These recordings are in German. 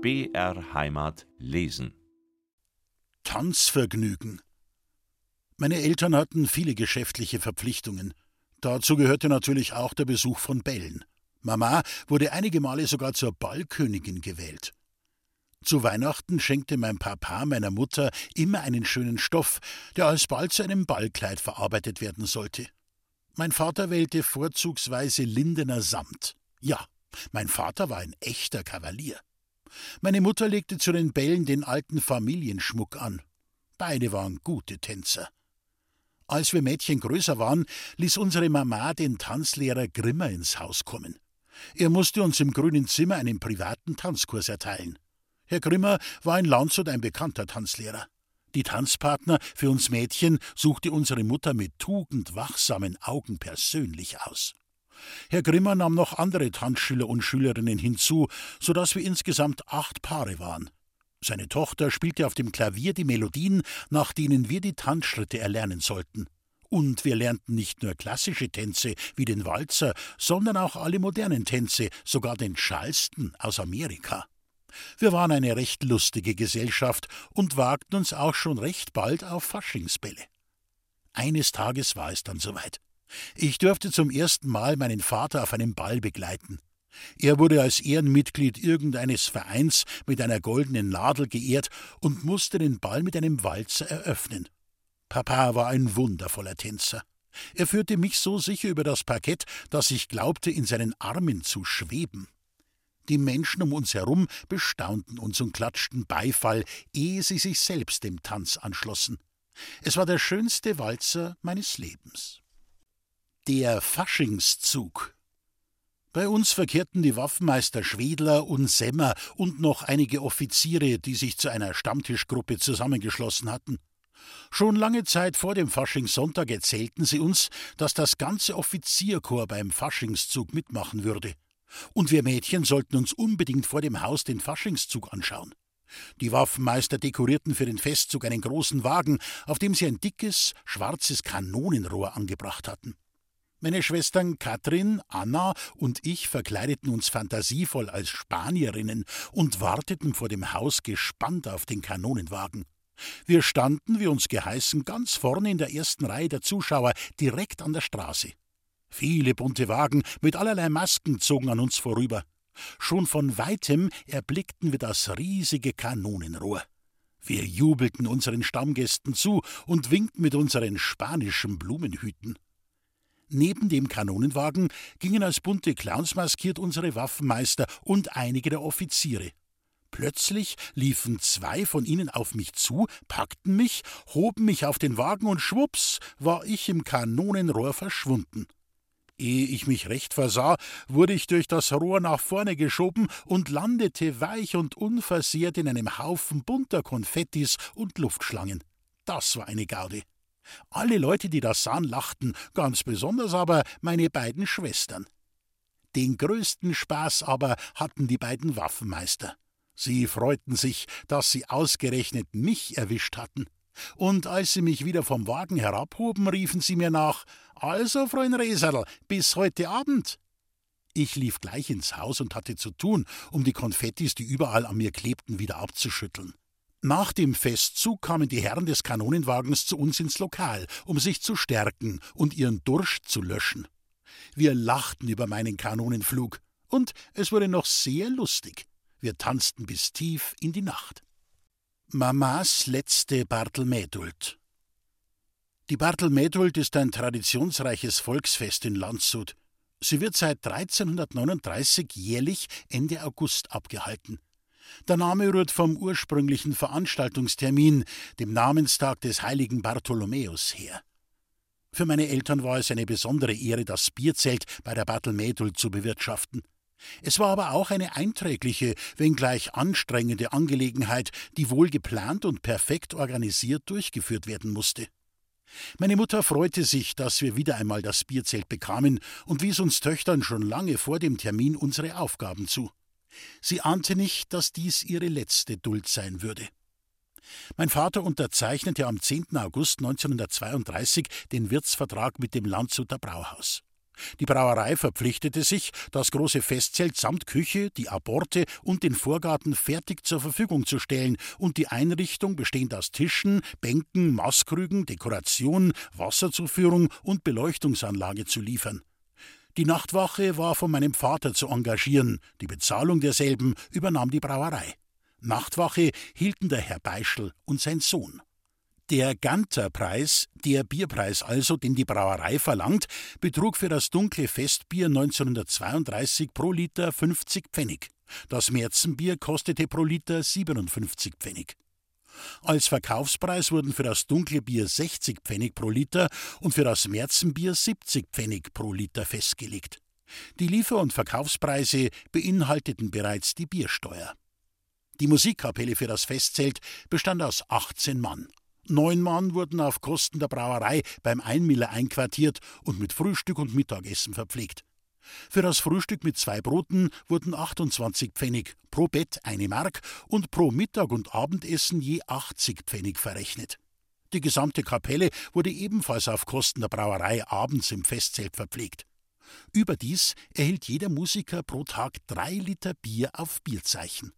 BR Heimat lesen. Tanzvergnügen. Meine Eltern hatten viele geschäftliche Verpflichtungen. Dazu gehörte natürlich auch der Besuch von Bällen. Mama wurde einige Male sogar zur Ballkönigin gewählt. Zu Weihnachten schenkte mein Papa meiner Mutter immer einen schönen Stoff, der alsbald zu einem Ballkleid verarbeitet werden sollte. Mein Vater wählte vorzugsweise lindener Samt. Ja, mein Vater war ein echter Kavalier. Meine Mutter legte zu den Bällen den alten Familienschmuck an. Beide waren gute Tänzer. Als wir Mädchen größer waren, ließ unsere Mama den Tanzlehrer Grimmer ins Haus kommen. Er musste uns im grünen Zimmer einen privaten Tanzkurs erteilen. Herr Grimmer war in Landshut ein bekannter Tanzlehrer. Die Tanzpartner für uns Mädchen suchte unsere Mutter mit tugendwachsamen Augen persönlich aus. Herr Grimmer nahm noch andere Tanzschüler und Schülerinnen hinzu, so dass wir insgesamt acht Paare waren. Seine Tochter spielte auf dem Klavier die Melodien, nach denen wir die Tanzschritte erlernen sollten. Und wir lernten nicht nur klassische Tänze wie den Walzer, sondern auch alle modernen Tänze, sogar den Charleston aus Amerika. Wir waren eine recht lustige Gesellschaft und wagten uns auch schon recht bald auf Faschingsbälle. Eines Tages war es dann soweit. Ich durfte zum ersten Mal meinen Vater auf einem Ball begleiten. Er wurde als Ehrenmitglied irgendeines Vereins mit einer goldenen Nadel geehrt und musste den Ball mit einem Walzer eröffnen. Papa war ein wundervoller Tänzer. Er führte mich so sicher über das Parkett, dass ich glaubte, in seinen Armen zu schweben. Die Menschen um uns herum bestaunten uns und klatschten Beifall, ehe sie sich selbst dem Tanz anschlossen. Es war der schönste Walzer meines Lebens. Der Faschingszug. Bei uns verkehrten die Waffenmeister Schwedler und Semmer und noch einige Offiziere, die sich zu einer Stammtischgruppe zusammengeschlossen hatten. Schon lange Zeit vor dem Faschingssonntag erzählten sie uns, dass das ganze Offizierkorps beim Faschingszug mitmachen würde. Und wir Mädchen sollten uns unbedingt vor dem Haus den Faschingszug anschauen. Die Waffenmeister dekorierten für den Festzug einen großen Wagen, auf dem sie ein dickes, schwarzes Kanonenrohr angebracht hatten. Meine Schwestern Katrin, Anna und ich verkleideten uns fantasievoll als Spanierinnen und warteten vor dem Haus gespannt auf den Kanonenwagen. Wir standen, wie uns geheißen, ganz vorne in der ersten Reihe der Zuschauer, direkt an der Straße. Viele bunte Wagen mit allerlei Masken zogen an uns vorüber. Schon von weitem erblickten wir das riesige Kanonenrohr. Wir jubelten unseren Stammgästen zu und winkten mit unseren spanischen Blumenhüten. Neben dem Kanonenwagen gingen als bunte Clowns maskiert unsere Waffenmeister und einige der Offiziere. Plötzlich liefen zwei von ihnen auf mich zu, packten mich, hoben mich auf den Wagen und schwups war ich im Kanonenrohr verschwunden. Ehe ich mich recht versah, wurde ich durch das Rohr nach vorne geschoben und landete weich und unversehrt in einem Haufen bunter Konfettis und Luftschlangen. Das war eine Gaude. Alle Leute, die das sahen, lachten, ganz besonders aber meine beiden Schwestern. Den größten Spaß aber hatten die beiden Waffenmeister. Sie freuten sich, dass sie ausgerechnet mich erwischt hatten. Und als sie mich wieder vom Wagen herabhoben, riefen sie mir nach: Also, Freund Reserl, bis heute Abend. Ich lief gleich ins Haus und hatte zu tun, um die Konfettis, die überall an mir klebten, wieder abzuschütteln. Nach dem Festzug kamen die Herren des Kanonenwagens zu uns ins Lokal, um sich zu stärken und ihren Durst zu löschen. Wir lachten über meinen Kanonenflug, und es wurde noch sehr lustig. Wir tanzten bis tief in die Nacht. Mamas letzte Bartelmädult. Die Bartelmädult ist ein traditionsreiches Volksfest in Landshut. Sie wird seit 1339 jährlich Ende August abgehalten. Der Name rührt vom ursprünglichen Veranstaltungstermin, dem Namenstag des heiligen Bartholomäus, her. Für meine Eltern war es eine besondere Ehre, das Bierzelt bei der Bartelmädel zu bewirtschaften. Es war aber auch eine einträgliche, wenngleich anstrengende Angelegenheit, die wohl geplant und perfekt organisiert durchgeführt werden musste. Meine Mutter freute sich, dass wir wieder einmal das Bierzelt bekamen und wies uns Töchtern schon lange vor dem Termin unsere Aufgaben zu. Sie ahnte nicht, dass dies ihre letzte Duld sein würde. Mein Vater unterzeichnete am 10. August 1932 den Wirtsvertrag mit dem Landshuter Brauhaus. Die Brauerei verpflichtete sich, das große Festzelt samt Küche, die Aborte und den Vorgarten fertig zur Verfügung zu stellen und die Einrichtung, bestehend aus Tischen, Bänken, Maßkrügen, Dekoration, Wasserzuführung und Beleuchtungsanlage zu liefern. Die Nachtwache war von meinem Vater zu engagieren, die Bezahlung derselben übernahm die Brauerei. Nachtwache hielten der Herr Beischel und sein Sohn. Der Ganterpreis, der Bierpreis also, den die Brauerei verlangt, betrug für das dunkle Festbier 1932 pro Liter 50 Pfennig. Das Märzenbier kostete pro Liter 57 Pfennig. Als Verkaufspreis wurden für das dunkle Bier 60 Pfennig pro Liter und für das Märzenbier 70 Pfennig pro Liter festgelegt. Die Liefer- und Verkaufspreise beinhalteten bereits die Biersteuer. Die Musikkapelle für das Festzelt bestand aus 18 Mann. Neun Mann wurden auf Kosten der Brauerei beim Einmiller einquartiert und mit Frühstück und Mittagessen verpflegt. Für das Frühstück mit zwei Broten wurden 28 Pfennig, pro Bett eine Mark und pro Mittag und Abendessen je 80 Pfennig verrechnet. Die gesamte Kapelle wurde ebenfalls auf Kosten der Brauerei abends im Festzelt verpflegt. Überdies erhielt jeder Musiker pro Tag drei Liter Bier auf Bierzeichen.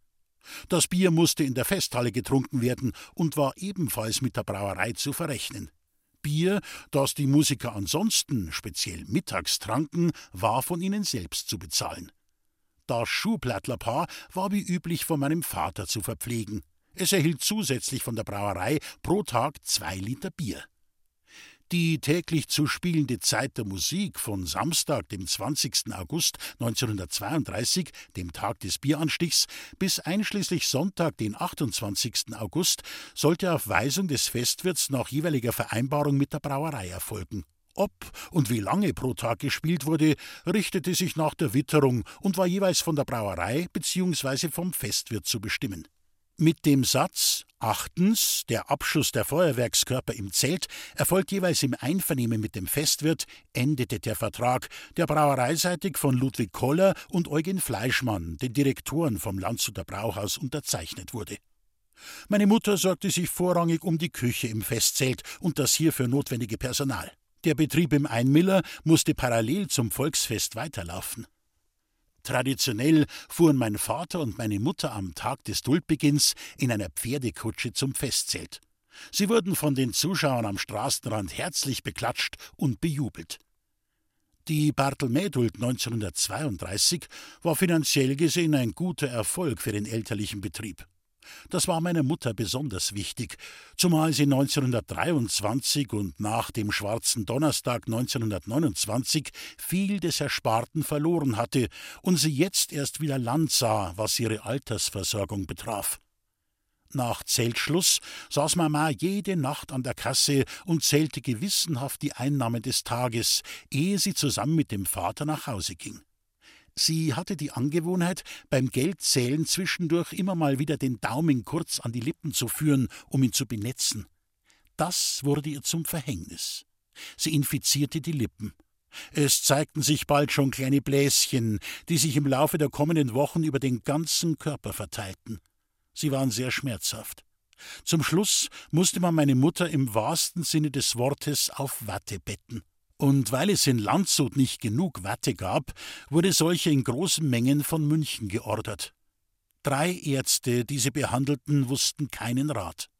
Das Bier musste in der Festhalle getrunken werden und war ebenfalls mit der Brauerei zu verrechnen. Bier, das die Musiker ansonsten speziell mittags tranken, war von ihnen selbst zu bezahlen. Das Schuhplattlerpaar war wie üblich von meinem Vater zu verpflegen. Es erhielt zusätzlich von der Brauerei pro Tag zwei Liter Bier. Die täglich zu spielende Zeit der Musik von Samstag, dem 20. August 1932, dem Tag des Bieranstichs, bis einschließlich Sonntag, den 28. August, sollte auf Weisung des Festwirts nach jeweiliger Vereinbarung mit der Brauerei erfolgen. Ob und wie lange pro Tag gespielt wurde, richtete sich nach der Witterung und war jeweils von der Brauerei bzw. vom Festwirt zu bestimmen. Mit dem Satz Achtens, der Abschuss der Feuerwerkskörper im Zelt erfolgt jeweils im Einvernehmen mit dem Festwirt, endete der Vertrag, der brauereiseitig von Ludwig Koller und Eugen Fleischmann, den Direktoren vom Landshuter Brauhaus, unterzeichnet wurde. Meine Mutter sorgte sich vorrangig um die Küche im Festzelt und das hierfür notwendige Personal. Der Betrieb im Einmiller musste parallel zum Volksfest weiterlaufen. Traditionell fuhren mein Vater und meine Mutter am Tag des Duldbeginns in einer Pferdekutsche zum Festzelt. Sie wurden von den Zuschauern am Straßenrand herzlich beklatscht und bejubelt. Die Bartelmäduld 1932 war finanziell gesehen ein guter Erfolg für den elterlichen Betrieb. Das war meiner Mutter besonders wichtig, zumal sie 1923 und nach dem Schwarzen Donnerstag 1929 viel des Ersparten verloren hatte und sie jetzt erst wieder Land sah, was ihre Altersversorgung betraf. Nach Zeltschluss saß Mama jede Nacht an der Kasse und zählte gewissenhaft die Einnahmen des Tages, ehe sie zusammen mit dem Vater nach Hause ging. Sie hatte die Angewohnheit, beim Geldzählen zwischendurch immer mal wieder den Daumen kurz an die Lippen zu führen, um ihn zu benetzen. Das wurde ihr zum Verhängnis. Sie infizierte die Lippen. Es zeigten sich bald schon kleine Bläschen, die sich im Laufe der kommenden Wochen über den ganzen Körper verteilten. Sie waren sehr schmerzhaft. Zum Schluss musste man meine Mutter im wahrsten Sinne des Wortes auf Watte betten. Und weil es in Landshut nicht genug Watte gab, wurde solche in großen Mengen von München geordert. Drei Ärzte, die sie behandelten, wussten keinen Rat.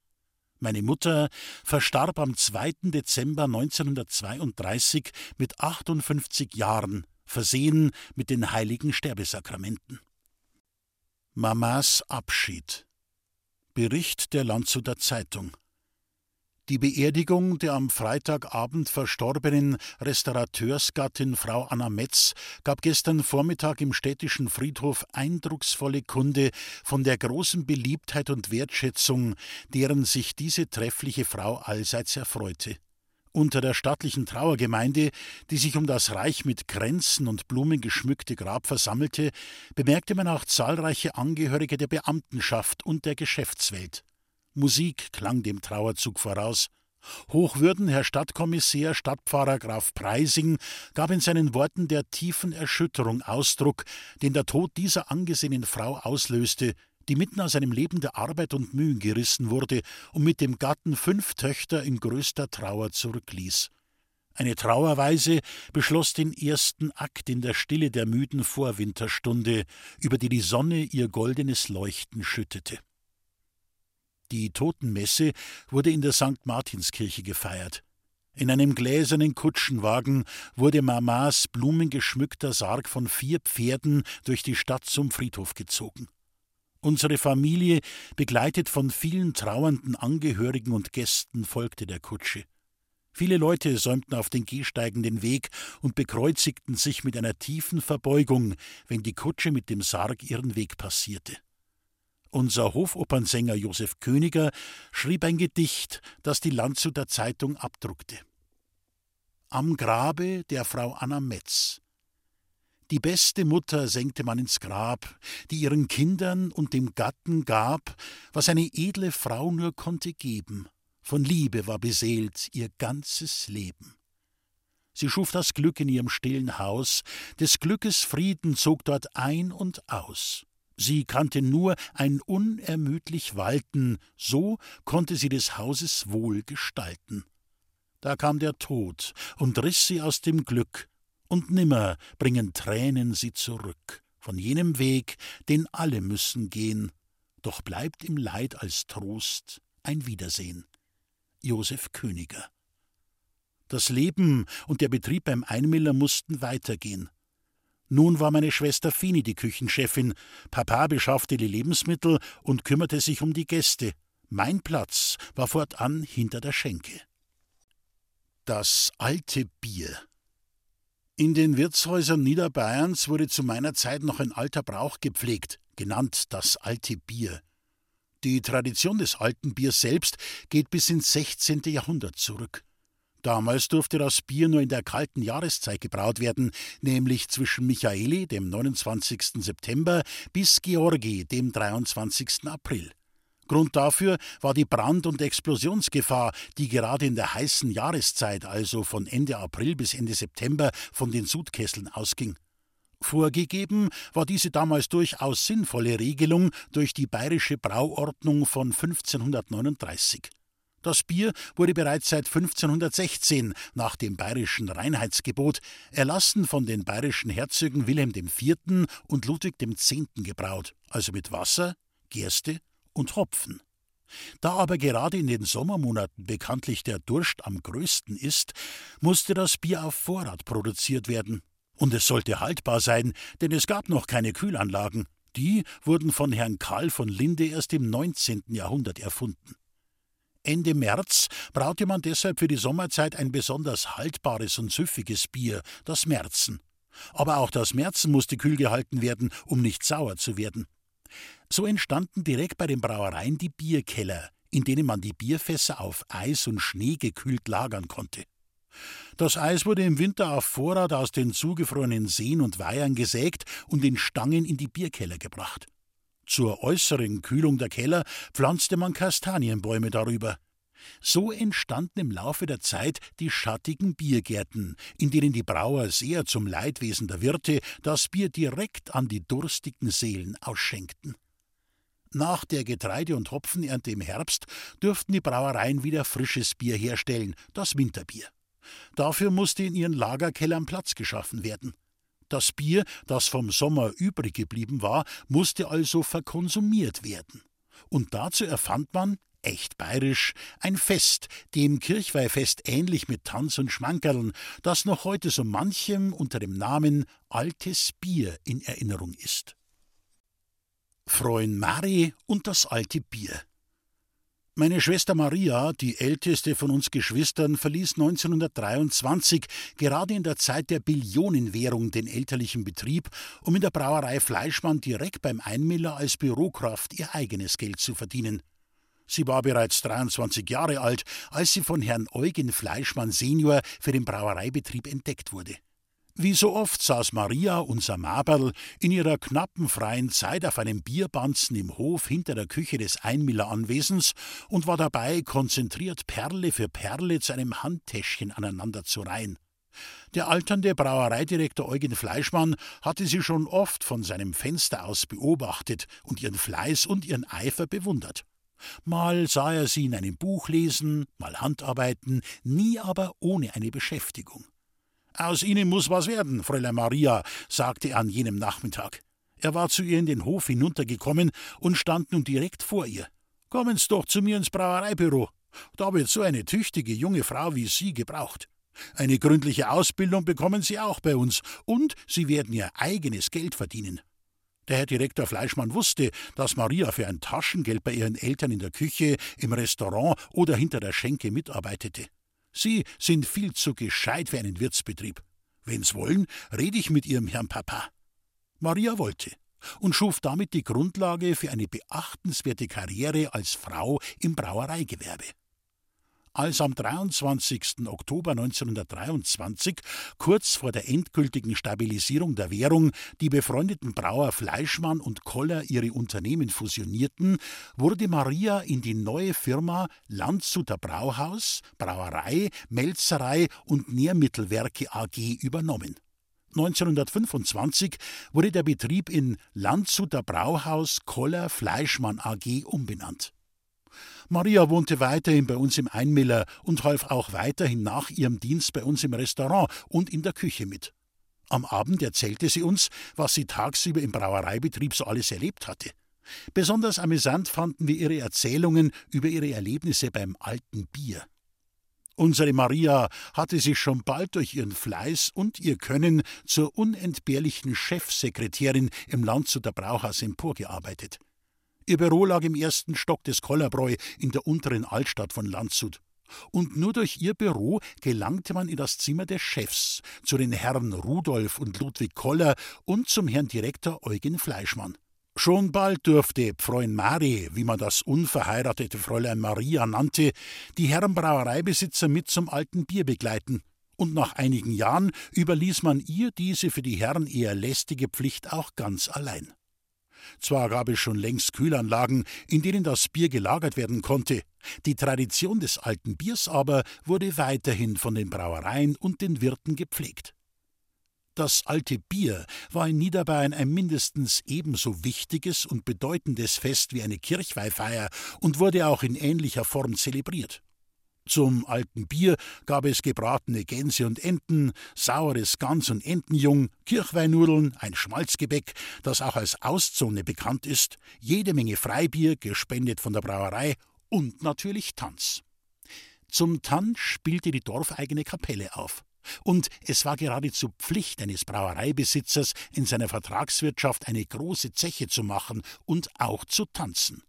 Meine Mutter verstarb am 2. Dezember 1932 mit 58 Jahren, versehen mit den heiligen Sterbesakramenten. Mamas Abschied Bericht der Landshuter Zeitung die Beerdigung der am Freitagabend verstorbenen Restaurateursgattin Frau Anna Metz gab gestern Vormittag im städtischen Friedhof eindrucksvolle Kunde von der großen Beliebtheit und Wertschätzung, deren sich diese treffliche Frau allseits erfreute. Unter der stattlichen Trauergemeinde, die sich um das reich mit Kränzen und Blumen geschmückte Grab versammelte, bemerkte man auch zahlreiche Angehörige der Beamtenschaft und der Geschäftswelt. Musik klang dem Trauerzug voraus. Hochwürden Herr Stadtkommissär, Stadtpfarrer Graf Preising gab in seinen Worten der tiefen Erschütterung Ausdruck, den der Tod dieser angesehenen Frau auslöste, die mitten aus einem Leben der Arbeit und Mühen gerissen wurde und mit dem Gatten fünf Töchter in größter Trauer zurückließ. Eine Trauerweise beschloss den ersten Akt in der Stille der müden Vorwinterstunde, über die die Sonne ihr goldenes Leuchten schüttete. Die Totenmesse wurde in der St. Martinskirche gefeiert. In einem gläsernen Kutschenwagen wurde Mamas blumengeschmückter Sarg von vier Pferden durch die Stadt zum Friedhof gezogen. Unsere Familie, begleitet von vielen trauernden Angehörigen und Gästen, folgte der Kutsche. Viele Leute säumten auf den Gehsteigen den Weg und bekreuzigten sich mit einer tiefen Verbeugung, wenn die Kutsche mit dem Sarg ihren Weg passierte. Unser Hofopernsänger Josef Königer schrieb ein Gedicht, das die Landshuter Zeitung abdruckte. Am Grabe der Frau Anna Metz. Die beste Mutter senkte man ins Grab, die ihren Kindern und dem Gatten gab, was eine edle Frau nur konnte geben. Von Liebe war beseelt ihr ganzes Leben. Sie schuf das Glück in ihrem stillen Haus, des Glückes Frieden zog dort ein und aus. Sie kannte nur ein unermüdlich Walten, so konnte sie des Hauses wohl gestalten. Da kam der Tod und riß sie aus dem Glück, und nimmer bringen Tränen sie zurück von jenem Weg, den alle müssen gehen, doch bleibt im Leid als Trost ein Wiedersehen. Josef Königer. Das Leben und der Betrieb beim Einmiller mussten weitergehen. Nun war meine Schwester Fini die Küchenchefin, Papa beschaffte die Lebensmittel und kümmerte sich um die Gäste. Mein Platz war fortan hinter der Schenke. Das alte Bier. In den Wirtshäusern Niederbayerns wurde zu meiner Zeit noch ein alter Brauch gepflegt, genannt das alte Bier. Die Tradition des alten Biers selbst geht bis ins 16. Jahrhundert zurück. Damals durfte das Bier nur in der kalten Jahreszeit gebraut werden, nämlich zwischen Michaeli, dem 29. September, bis Georgi, dem 23. April. Grund dafür war die Brand- und Explosionsgefahr, die gerade in der heißen Jahreszeit, also von Ende April bis Ende September, von den Sudkesseln ausging. Vorgegeben war diese damals durchaus sinnvolle Regelung durch die Bayerische Brauordnung von 1539. Das Bier wurde bereits seit 1516 nach dem bayerischen Reinheitsgebot erlassen von den bayerischen Herzögen Wilhelm IV. und Ludwig X. gebraut, also mit Wasser, Gerste und Hopfen. Da aber gerade in den Sommermonaten bekanntlich der Durst am größten ist, musste das Bier auf Vorrat produziert werden. Und es sollte haltbar sein, denn es gab noch keine Kühlanlagen. Die wurden von Herrn Karl von Linde erst im 19. Jahrhundert erfunden. Ende März braute man deshalb für die Sommerzeit ein besonders haltbares und süffiges Bier, das Märzen. Aber auch das Märzen musste kühl gehalten werden, um nicht sauer zu werden. So entstanden direkt bei den Brauereien die Bierkeller, in denen man die Bierfässer auf Eis und Schnee gekühlt lagern konnte. Das Eis wurde im Winter auf Vorrat aus den zugefrorenen Seen und Weihern gesägt und in Stangen in die Bierkeller gebracht. Zur äußeren Kühlung der Keller pflanzte man Kastanienbäume darüber. So entstanden im Laufe der Zeit die schattigen Biergärten, in denen die Brauer sehr zum Leidwesen der Wirte das Bier direkt an die durstigen Seelen ausschenkten. Nach der Getreide- und Hopfenernte im Herbst dürften die Brauereien wieder frisches Bier herstellen, das Winterbier. Dafür musste in ihren Lagerkellern Platz geschaffen werden. Das Bier, das vom Sommer übrig geblieben war, musste also verkonsumiert werden. Und dazu erfand man, echt bayerisch, ein Fest, dem Kirchweihfest ähnlich mit Tanz und Schmankerln, das noch heute so manchem unter dem Namen Altes Bier in Erinnerung ist. Freund Mari und das alte Bier. Meine Schwester Maria, die älteste von uns Geschwistern, verließ 1923 gerade in der Zeit der Billionenwährung den elterlichen Betrieb, um in der Brauerei Fleischmann direkt beim Einmiller als Bürokraft ihr eigenes Geld zu verdienen. Sie war bereits 23 Jahre alt, als sie von Herrn Eugen Fleischmann senior für den Brauereibetrieb entdeckt wurde. Wie so oft saß Maria, unser Maberl, in ihrer knappen freien Zeit auf einem Bierbanzen im Hof hinter der Küche des Einmiller-Anwesens und war dabei, konzentriert Perle für Perle zu einem Handtäschchen aneinander zu reihen. Der alternde Brauereidirektor Eugen Fleischmann hatte sie schon oft von seinem Fenster aus beobachtet und ihren Fleiß und ihren Eifer bewundert. Mal sah er sie in einem Buch lesen, mal Handarbeiten, nie aber ohne eine Beschäftigung. Aus Ihnen muss was werden, Fräulein Maria, sagte er an jenem Nachmittag. Er war zu ihr in den Hof hinuntergekommen und stand nun direkt vor ihr. Kommen Sie doch zu mir ins Brauereibüro. Da wird so eine tüchtige junge Frau wie Sie gebraucht. Eine gründliche Ausbildung bekommen Sie auch bei uns, und Sie werden Ihr eigenes Geld verdienen. Der Herr Direktor Fleischmann wusste, dass Maria für ein Taschengeld bei ihren Eltern in der Küche, im Restaurant oder hinter der Schenke mitarbeitete. Sie sind viel zu gescheit für einen Wirtsbetrieb. Wenn's wollen, rede ich mit Ihrem Herrn Papa. Maria wollte und schuf damit die Grundlage für eine beachtenswerte Karriere als Frau im Brauereigewerbe als am 23. Oktober 1923, kurz vor der endgültigen Stabilisierung der Währung, die befreundeten Brauer Fleischmann und Koller ihre Unternehmen fusionierten, wurde Maria in die neue Firma Landshuter Brauhaus, Brauerei, Melzerei und Nährmittelwerke AG übernommen. 1925 wurde der Betrieb in Landshuter Brauhaus Koller Fleischmann AG umbenannt. Maria wohnte weiterhin bei uns im Einmiller und half auch weiterhin nach ihrem Dienst bei uns im Restaurant und in der Küche mit. Am Abend erzählte sie uns, was sie tagsüber im Brauereibetrieb so alles erlebt hatte. Besonders amüsant fanden wir ihre Erzählungen über ihre Erlebnisse beim alten Bier. Unsere Maria hatte sich schon bald durch ihren Fleiß und ihr Können zur unentbehrlichen Chefsekretärin im Landshuter Brauhaus emporgearbeitet. Ihr Büro lag im ersten Stock des Kollerbräu in der unteren Altstadt von Landshut. Und nur durch ihr Büro gelangte man in das Zimmer des Chefs, zu den Herren Rudolf und Ludwig Koller und zum Herrn Direktor Eugen Fleischmann. Schon bald durfte Freund Mari, wie man das unverheiratete Fräulein Maria nannte, die Herren Brauereibesitzer mit zum alten Bier begleiten. Und nach einigen Jahren überließ man ihr diese für die Herren eher lästige Pflicht auch ganz allein. Zwar gab es schon längst Kühlanlagen, in denen das Bier gelagert werden konnte, die Tradition des alten Biers aber wurde weiterhin von den Brauereien und den Wirten gepflegt. Das alte Bier war in Niederbayern ein mindestens ebenso wichtiges und bedeutendes Fest wie eine Kirchweihfeier und wurde auch in ähnlicher Form zelebriert. Zum alten Bier gab es gebratene Gänse und Enten, saures Gans und Entenjung, Kirchweinnudeln, ein Schmalzgebäck, das auch als Auszone bekannt ist, jede Menge Freibier, gespendet von der Brauerei und natürlich Tanz. Zum Tanz spielte die dorfeigene Kapelle auf. Und es war geradezu Pflicht eines Brauereibesitzers, in seiner Vertragswirtschaft eine große Zeche zu machen und auch zu tanzen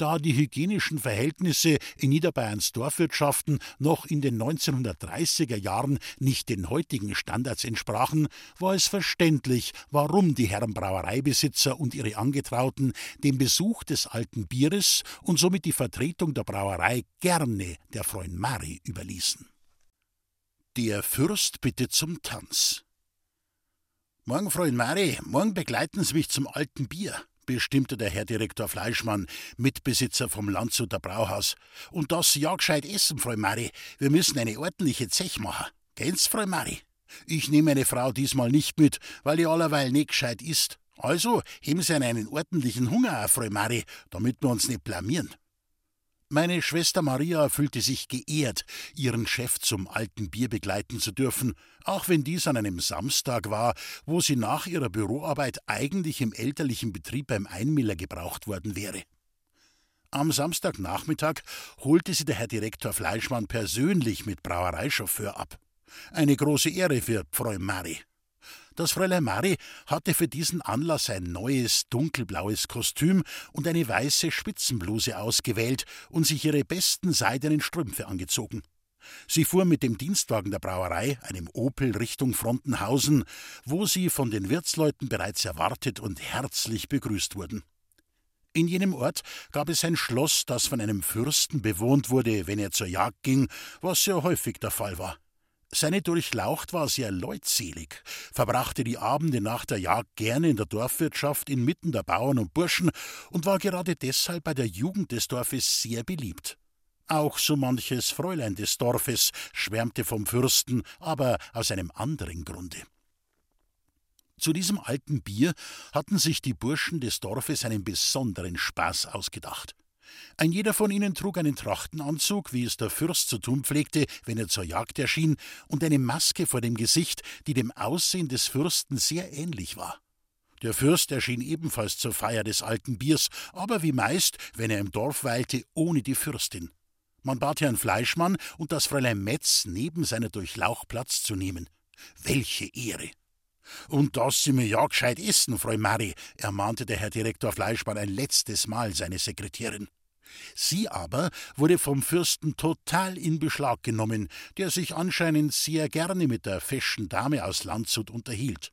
da die hygienischen Verhältnisse in Niederbayerns Dorfwirtschaften noch in den 1930er Jahren nicht den heutigen Standards entsprachen, war es verständlich, warum die Herren Brauereibesitzer und ihre Angetrauten den Besuch des alten Bieres und somit die Vertretung der Brauerei gerne der Freund Mari überließen. Der Fürst bittet zum Tanz. Morgen, Freund Mari, morgen begleiten Sie mich zum alten Bier bestimmte der Herr Direktor Fleischmann, Mitbesitzer vom Landshuter Brauhaus. Und das ja gescheit essen, Frau Mari. Wir müssen eine ordentliche Zech machen. Kennst, Frau Mari? Ich nehme meine Frau diesmal nicht mit, weil die allerweil nicht gescheit isst. Also heben Sie einen ordentlichen Hunger auf, Frau Mari, damit wir uns nicht blamieren. Meine Schwester Maria fühlte sich geehrt, ihren Chef zum alten Bier begleiten zu dürfen, auch wenn dies an einem Samstag war, wo sie nach ihrer Büroarbeit eigentlich im elterlichen Betrieb beim Einmiller gebraucht worden wäre. Am Samstagnachmittag holte sie der Herr Direktor Fleischmann persönlich mit Brauereichauffeur ab. Eine große Ehre für Frau Mari. Das Fräulein Mari hatte für diesen Anlass ein neues dunkelblaues Kostüm und eine weiße Spitzenbluse ausgewählt und sich ihre besten seidenen Strümpfe angezogen. Sie fuhr mit dem Dienstwagen der Brauerei, einem Opel, Richtung Frontenhausen, wo sie von den Wirtsleuten bereits erwartet und herzlich begrüßt wurden. In jenem Ort gab es ein Schloss, das von einem Fürsten bewohnt wurde, wenn er zur Jagd ging, was sehr häufig der Fall war. Seine Durchlaucht war sehr leutselig, verbrachte die Abende nach der Jagd gerne in der Dorfwirtschaft inmitten der Bauern und Burschen und war gerade deshalb bei der Jugend des Dorfes sehr beliebt. Auch so manches Fräulein des Dorfes schwärmte vom Fürsten, aber aus einem anderen Grunde. Zu diesem alten Bier hatten sich die Burschen des Dorfes einen besonderen Spaß ausgedacht. Ein jeder von ihnen trug einen Trachtenanzug, wie es der Fürst zu tun pflegte, wenn er zur Jagd erschien, und eine Maske vor dem Gesicht, die dem Aussehen des Fürsten sehr ähnlich war. Der Fürst erschien ebenfalls zur Feier des alten Biers, aber wie meist, wenn er im Dorf weilte, ohne die Fürstin. Man bat Herrn Fleischmann und das Fräulein Metz neben seiner Durchlauch Platz zu nehmen. Welche Ehre! Und dass Sie mir ja gescheit essen, Frau Mari, ermahnte der Herr Direktor Fleischmann ein letztes Mal seine Sekretärin. Sie aber wurde vom Fürsten total in Beschlag genommen, der sich anscheinend sehr gerne mit der feschen Dame aus Landshut unterhielt.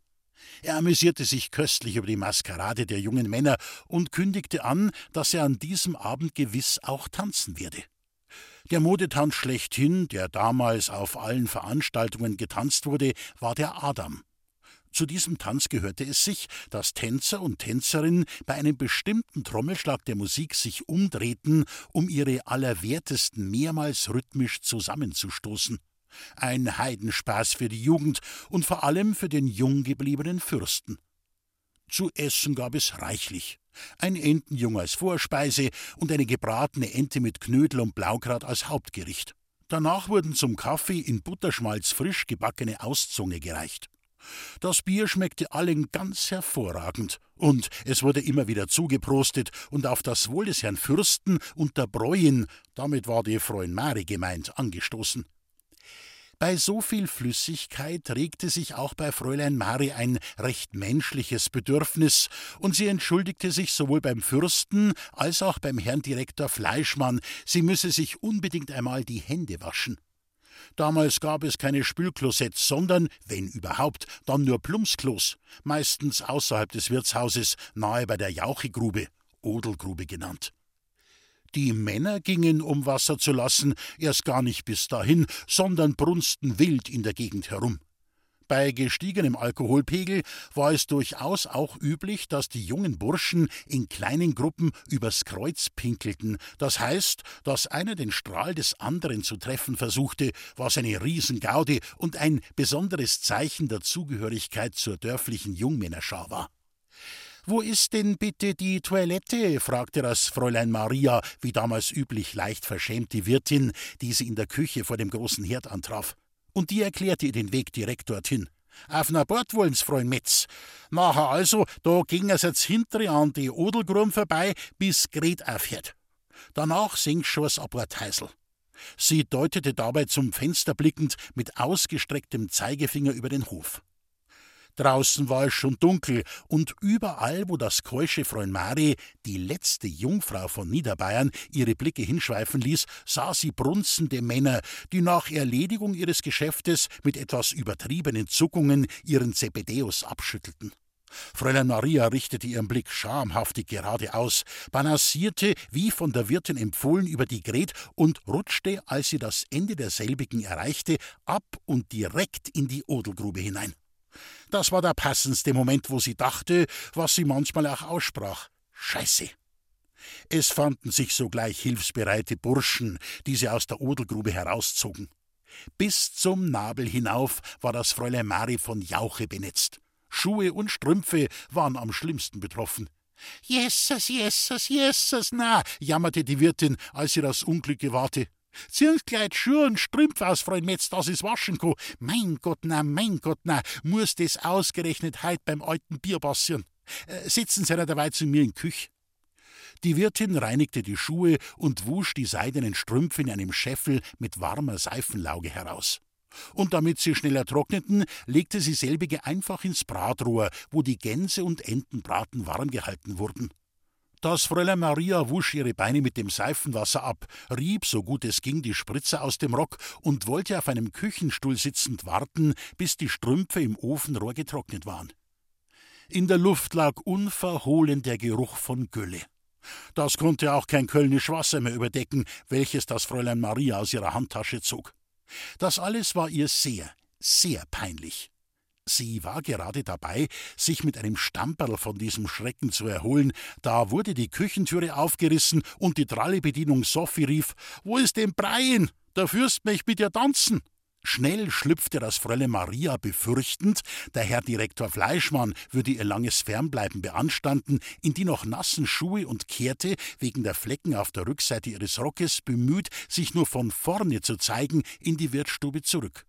Er amüsierte sich köstlich über die Maskerade der jungen Männer und kündigte an, dass er an diesem Abend gewiss auch tanzen werde. Der Modetanz schlechthin, der damals auf allen Veranstaltungen getanzt wurde, war der Adam. Zu diesem Tanz gehörte es sich, dass Tänzer und Tänzerinnen bei einem bestimmten Trommelschlag der Musik sich umdrehten, um ihre Allerwertesten mehrmals rhythmisch zusammenzustoßen. Ein Heidenspaß für die Jugend und vor allem für den jung gebliebenen Fürsten. Zu essen gab es reichlich. Ein Entenjung als Vorspeise und eine gebratene Ente mit Knödel und Blaugrat als Hauptgericht. Danach wurden zum Kaffee in Butterschmalz frisch gebackene Auszunge gereicht. Das Bier schmeckte allen ganz hervorragend, und es wurde immer wieder zugeprostet und auf das Wohl des Herrn Fürsten und der Bräuin, damit war die Freund Mari gemeint, angestoßen. Bei so viel Flüssigkeit regte sich auch bei Fräulein Mari ein recht menschliches Bedürfnis, und sie entschuldigte sich sowohl beim Fürsten als auch beim Herrn Direktor Fleischmann, sie müsse sich unbedingt einmal die Hände waschen. Damals gab es keine Spülklosetts, sondern, wenn überhaupt, dann nur Plumpsklos, meistens außerhalb des Wirtshauses, nahe bei der Jauchegrube, Odelgrube genannt. Die Männer gingen, um Wasser zu lassen, erst gar nicht bis dahin, sondern brunsten wild in der Gegend herum. Bei gestiegenem Alkoholpegel war es durchaus auch üblich, dass die jungen Burschen in kleinen Gruppen übers Kreuz pinkelten, das heißt, dass einer den Strahl des anderen zu treffen versuchte, was eine Riesengaude und ein besonderes Zeichen der Zugehörigkeit zur dörflichen Jungmännerschar war. Wo ist denn bitte die Toilette? fragte das Fräulein Maria, wie damals üblich leicht verschämt die Wirtin, die sie in der Küche vor dem großen Herd antraf und die erklärte ihr den Weg direkt dorthin. Auf na Bord wollen's, Freund Metz. Nachher also, da ging es jetzt hintere an die Odelgrum vorbei, bis Gret aufhört. Danach sing's schon das Abortheisel. Sie deutete dabei zum Fenster blickend mit ausgestrecktem Zeigefinger über den Hof. Draußen war es schon dunkel, und überall, wo das keusche Freund Mari, die letzte Jungfrau von Niederbayern, ihre Blicke hinschweifen ließ, sah sie brunzende Männer, die nach Erledigung ihres Geschäftes mit etwas übertriebenen Zuckungen ihren Zebedeus abschüttelten. Fräulein Maria richtete ihren Blick schamhaftig geradeaus, balancierte, wie von der Wirtin empfohlen, über die Gret und rutschte, als sie das Ende derselbigen erreichte, ab und direkt in die Odelgrube hinein. Das war der passendste Moment, wo sie dachte, was sie manchmal auch aussprach. Scheiße. Es fanden sich sogleich hilfsbereite Burschen, die sie aus der Odelgrube herauszogen. Bis zum Nabel hinauf war das Fräulein Mari von Jauche benetzt. Schuhe und Strümpfe waren am schlimmsten betroffen. Jesus, Jesus, Jesus, na, jammerte die Wirtin, als sie das Unglück gewahrte. Gleich Schuhe und Strümpfe aus, Freund Metz, dass es waschen kann. Mein Gott, na, mein Gott, na, muss das ausgerechnet heut beim alten Bier passieren. Äh, sitzen Sie dabei zu mir in Küch. Die Wirtin reinigte die Schuhe und wusch die seidenen Strümpfe in einem Scheffel mit warmer Seifenlauge heraus. Und damit sie schneller trockneten, legte sie selbige einfach ins Bratrohr, wo die Gänse und Entenbraten warm gehalten wurden. Das Fräulein Maria wusch ihre Beine mit dem Seifenwasser ab, rieb, so gut es ging, die Spritze aus dem Rock und wollte auf einem Küchenstuhl sitzend warten, bis die Strümpfe im Ofenrohr getrocknet waren. In der Luft lag unverhohlen der Geruch von Gülle. Das konnte auch kein Kölnisch Wasser mehr überdecken, welches das Fräulein Maria aus ihrer Handtasche zog. Das alles war ihr sehr, sehr peinlich. Sie war gerade dabei, sich mit einem Stamperl von diesem Schrecken zu erholen, da wurde die Küchentüre aufgerissen und die dralle Bedienung Sophie rief: Wo ist denn Breien? Der Fürst möchte mit dir tanzen. Schnell schlüpfte das Fräulein Maria befürchtend, der Herr Direktor Fleischmann würde ihr langes Fernbleiben beanstanden, in die noch nassen Schuhe und kehrte, wegen der Flecken auf der Rückseite ihres Rockes bemüht, sich nur von vorne zu zeigen, in die Wirtsstube zurück.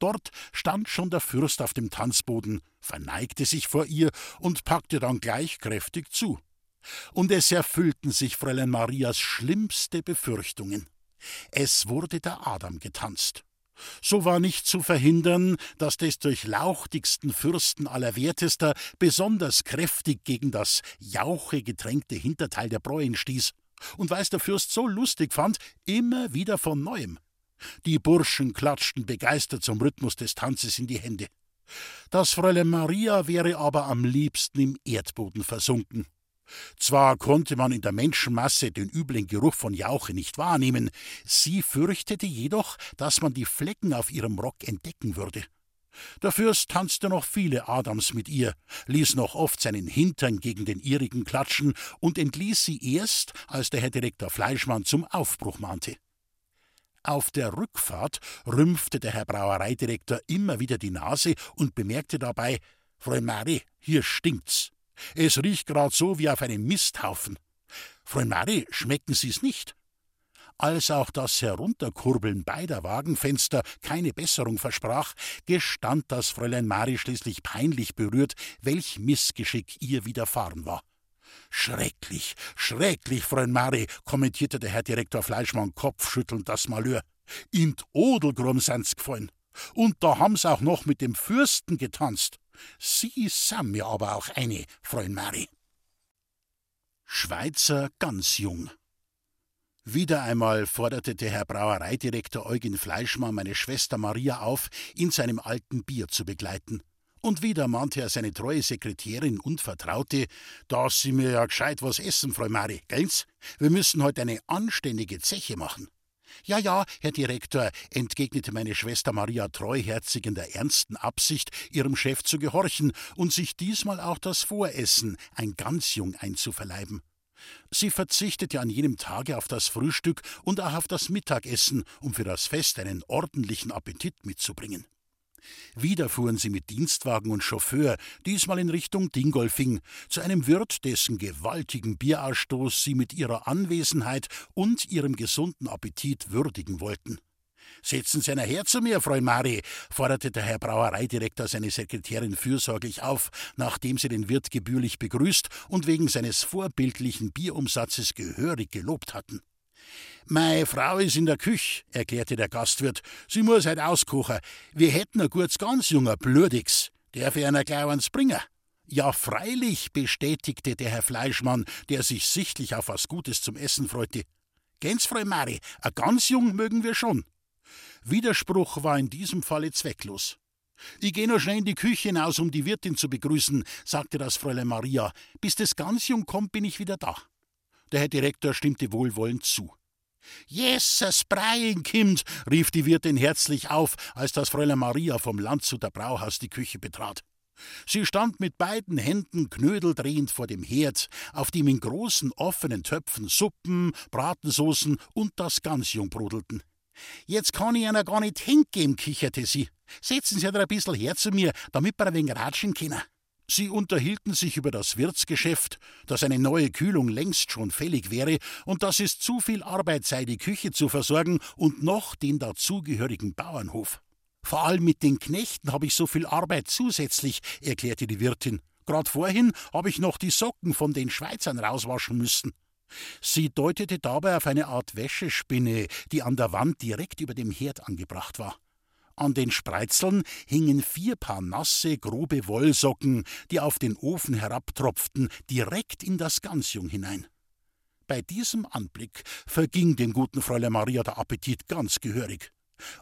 Dort stand schon der Fürst auf dem Tanzboden, verneigte sich vor ihr und packte dann gleich kräftig zu. Und es erfüllten sich Fräulein Marias schlimmste Befürchtungen. Es wurde der Adam getanzt. So war nicht zu verhindern, dass des durchlauchtigsten Fürsten allerwertester besonders kräftig gegen das Jauche getränkte Hinterteil der Bräuen stieß, und weil es der Fürst so lustig fand, immer wieder von neuem. Die Burschen klatschten begeistert zum Rhythmus des Tanzes in die Hände. Das Fräulein Maria wäre aber am liebsten im Erdboden versunken. Zwar konnte man in der Menschenmasse den üblen Geruch von Jauche nicht wahrnehmen, sie fürchtete jedoch, dass man die Flecken auf ihrem Rock entdecken würde. Der Fürst tanzte noch viele Adams mit ihr, ließ noch oft seinen Hintern gegen den ihrigen klatschen und entließ sie erst, als der Herr Direktor Fleischmann zum Aufbruch mahnte. Auf der Rückfahrt rümpfte der Herr Brauereidirektor immer wieder die Nase und bemerkte dabei: Frau Mari, hier stinkt's. Es riecht grad so wie auf einem Misthaufen. Frau Mari, schmecken Sie's nicht? Als auch das Herunterkurbeln beider Wagenfenster keine Besserung versprach, gestand das Fräulein Mari schließlich peinlich berührt, welch Missgeschick ihr widerfahren war. Schrecklich, schrecklich, Fräulein Mari, kommentierte der Herr Direktor Fleischmann kopfschüttelnd das Malheur. In Odelgrum sind's gefallen. Und da haben's auch noch mit dem Fürsten getanzt. Sie sind mir aber auch eine, Fräulein Mari. Schweizer ganz jung. Wieder einmal forderte der Herr Brauereidirektor Eugen Fleischmann meine Schwester Maria auf, ihn zu einem alten Bier zu begleiten. Und wieder mahnte er seine treue Sekretärin und Vertraute, dass sie mir ja gescheit was essen, Frau Mari, gell's? Wir müssen heute eine anständige Zeche machen. Ja, ja, Herr Direktor, entgegnete meine Schwester Maria treuherzig in der ernsten Absicht, ihrem Chef zu gehorchen und sich diesmal auch das Voressen, ein Gansjung, einzuverleiben. Sie verzichtete an jenem Tage auf das Frühstück und auch auf das Mittagessen, um für das Fest einen ordentlichen Appetit mitzubringen. Wieder fuhren sie mit Dienstwagen und Chauffeur, diesmal in Richtung Dingolfing, zu einem Wirt, dessen gewaltigen Bierausstoß sie mit ihrer Anwesenheit und ihrem gesunden Appetit würdigen wollten. Setzen Sie einer her zu mir, Frau Mari, forderte der Herr Brauereidirektor seine Sekretärin fürsorglich auf, nachdem sie den Wirt gebührlich begrüßt und wegen seines vorbildlichen Bierumsatzes gehörig gelobt hatten. Meine Frau ist in der Küche, erklärte der Gastwirt. Sie muss halt auskochen. Wir hätten ein gutes Gansjunger, Blödigs. Darf ich einer gleich bringen? Ja, freilich, bestätigte der Herr Fleischmann, der sich sichtlich auf was Gutes zum Essen freute. Gänsfrau Mari, ein Gansjung mögen wir schon. Widerspruch war in diesem Falle zwecklos. Ich geh noch schnell in die Küche hinaus, um die Wirtin zu begrüßen, sagte das Fräulein Maria. Bis das Gansjung kommt, bin ich wieder da. Der Herr Direktor stimmte wohlwollend zu. Jesus, Breien kimmt, rief die Wirtin herzlich auf, als das Fräulein Maria vom Landshuter Brauhaus die Küche betrat. Sie stand mit beiden Händen knödeldrehend vor dem Herd, auf dem in großen offenen Töpfen Suppen, Bratensoßen und das Gansjung brodelten. Jetzt kann ich einer gar nicht hingeben, kicherte sie. Setzen Sie da ein bisschen her zu mir, damit wir ein wenig ratschen können. Sie unterhielten sich über das Wirtsgeschäft, dass eine neue Kühlung längst schon fällig wäre und dass es zu viel Arbeit sei, die Küche zu versorgen und noch den dazugehörigen Bauernhof. Vor allem mit den Knechten habe ich so viel Arbeit zusätzlich, erklärte die Wirtin. Grad vorhin habe ich noch die Socken von den Schweizern rauswaschen müssen. Sie deutete dabei auf eine Art Wäschespinne, die an der Wand direkt über dem Herd angebracht war. An den Spreizln hingen vier Paar nasse, grobe Wollsocken, die auf den Ofen herabtropften, direkt in das Gansjung hinein. Bei diesem Anblick verging dem guten Fräulein Maria der Appetit ganz gehörig.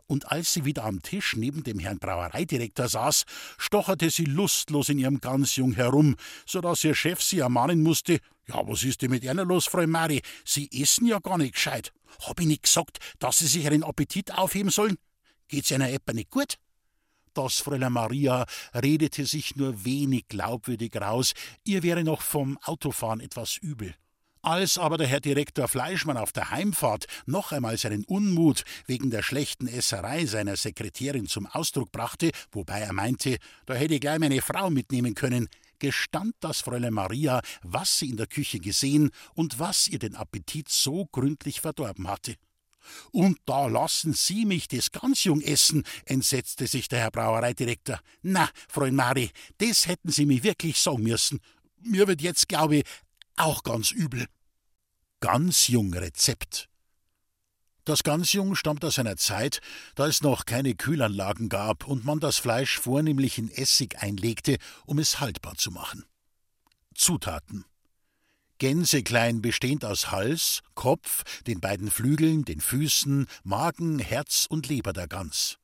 Und als sie wieder am Tisch neben dem Herrn Brauereidirektor saß, stocherte sie lustlos in ihrem Gansjung herum, so dass ihr Chef sie ermahnen musste: Ja, was ist denn mit Ihnen los, Frau Mari? Sie essen ja gar nicht gescheit. Hab ich nicht gesagt, dass Sie sich einen Appetit aufheben sollen? Geht's einer etwa nicht gut? Das Fräulein Maria redete sich nur wenig glaubwürdig raus, ihr wäre noch vom Autofahren etwas übel. Als aber der Herr Direktor Fleischmann auf der Heimfahrt noch einmal seinen Unmut wegen der schlechten Esserei seiner Sekretärin zum Ausdruck brachte, wobei er meinte, da hätte ich gleich meine Frau mitnehmen können, gestand das Fräulein Maria, was sie in der Küche gesehen und was ihr den Appetit so gründlich verdorben hatte. Und da lassen Sie mich das ganz jung essen, entsetzte sich der Herr Brauereidirektor. Na, Freund Mari, das hätten Sie mir wirklich sagen müssen. Mir wird jetzt, glaube ich, auch ganz übel. Gansjung-Rezept. Das Gansjung stammt aus einer Zeit, da es noch keine Kühlanlagen gab und man das Fleisch vornehmlich in Essig einlegte, um es haltbar zu machen. Zutaten Gänseklein bestehend aus Hals, Kopf, den beiden Flügeln, den Füßen, Magen, Herz und Leber der Gans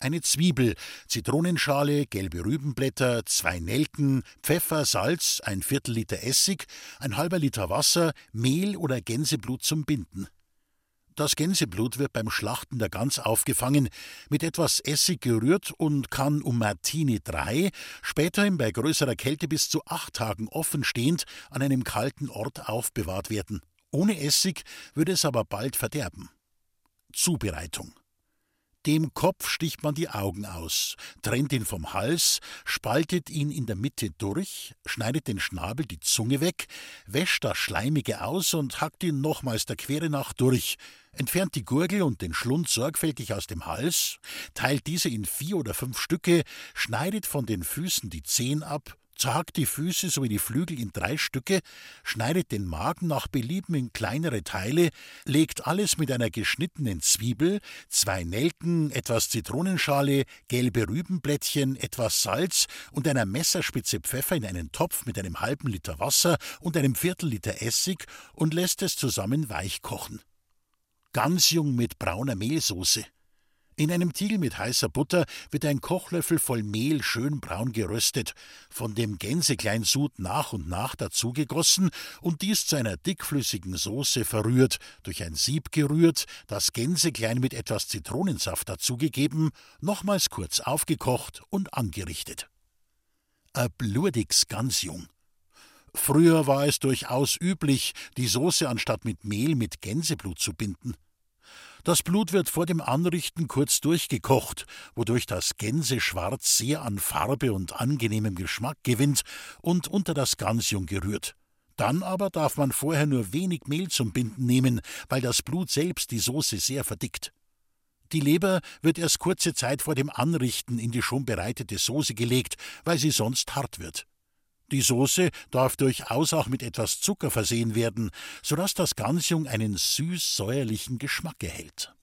eine Zwiebel, Zitronenschale, gelbe Rübenblätter, zwei Nelken, Pfeffer, Salz, ein Viertel Liter Essig, ein halber Liter Wasser, Mehl oder Gänseblut zum Binden. Das Gänseblut wird beim Schlachten der Gans aufgefangen, mit etwas Essig gerührt und kann um Martini 3, späterhin bei größerer Kälte bis zu acht Tagen offenstehend an einem kalten Ort aufbewahrt werden. Ohne Essig würde es aber bald verderben. Zubereitung dem Kopf sticht man die Augen aus, trennt ihn vom Hals, spaltet ihn in der Mitte durch, schneidet den Schnabel, die Zunge weg, wäscht das Schleimige aus und hackt ihn nochmals der Quere nach durch, entfernt die Gurgel und den Schlund sorgfältig aus dem Hals, teilt diese in vier oder fünf Stücke, schneidet von den Füßen die Zehen ab, zerhackt die Füße sowie die Flügel in drei Stücke, schneidet den Magen nach Belieben in kleinere Teile, legt alles mit einer geschnittenen Zwiebel, zwei Nelken, etwas Zitronenschale, gelbe Rübenblättchen, etwas Salz und einer Messerspitze Pfeffer in einen Topf mit einem halben Liter Wasser und einem Viertel Liter Essig und lässt es zusammen weich kochen. Ganz jung mit brauner Mehlsoße. In einem Tiegel mit heißer Butter wird ein Kochlöffel voll Mehl schön braun geröstet, von dem Gänsekleinsud nach und nach dazugegossen und dies zu einer dickflüssigen Soße verrührt, durch ein Sieb gerührt, das Gänseklein mit etwas Zitronensaft dazugegeben, nochmals kurz aufgekocht und angerichtet. A blurdigs Gansjung. Früher war es durchaus üblich, die Soße anstatt mit Mehl mit Gänseblut zu binden. Das Blut wird vor dem Anrichten kurz durchgekocht, wodurch das Gänseschwarz sehr an Farbe und angenehmem Geschmack gewinnt und unter das Gansjung gerührt. Dann aber darf man vorher nur wenig Mehl zum Binden nehmen, weil das Blut selbst die Soße sehr verdickt. Die Leber wird erst kurze Zeit vor dem Anrichten in die schon bereitete Soße gelegt, weil sie sonst hart wird. Die Soße darf durchaus auch mit etwas Zucker versehen werden, so dass das Gansjung einen süß-säuerlichen Geschmack erhält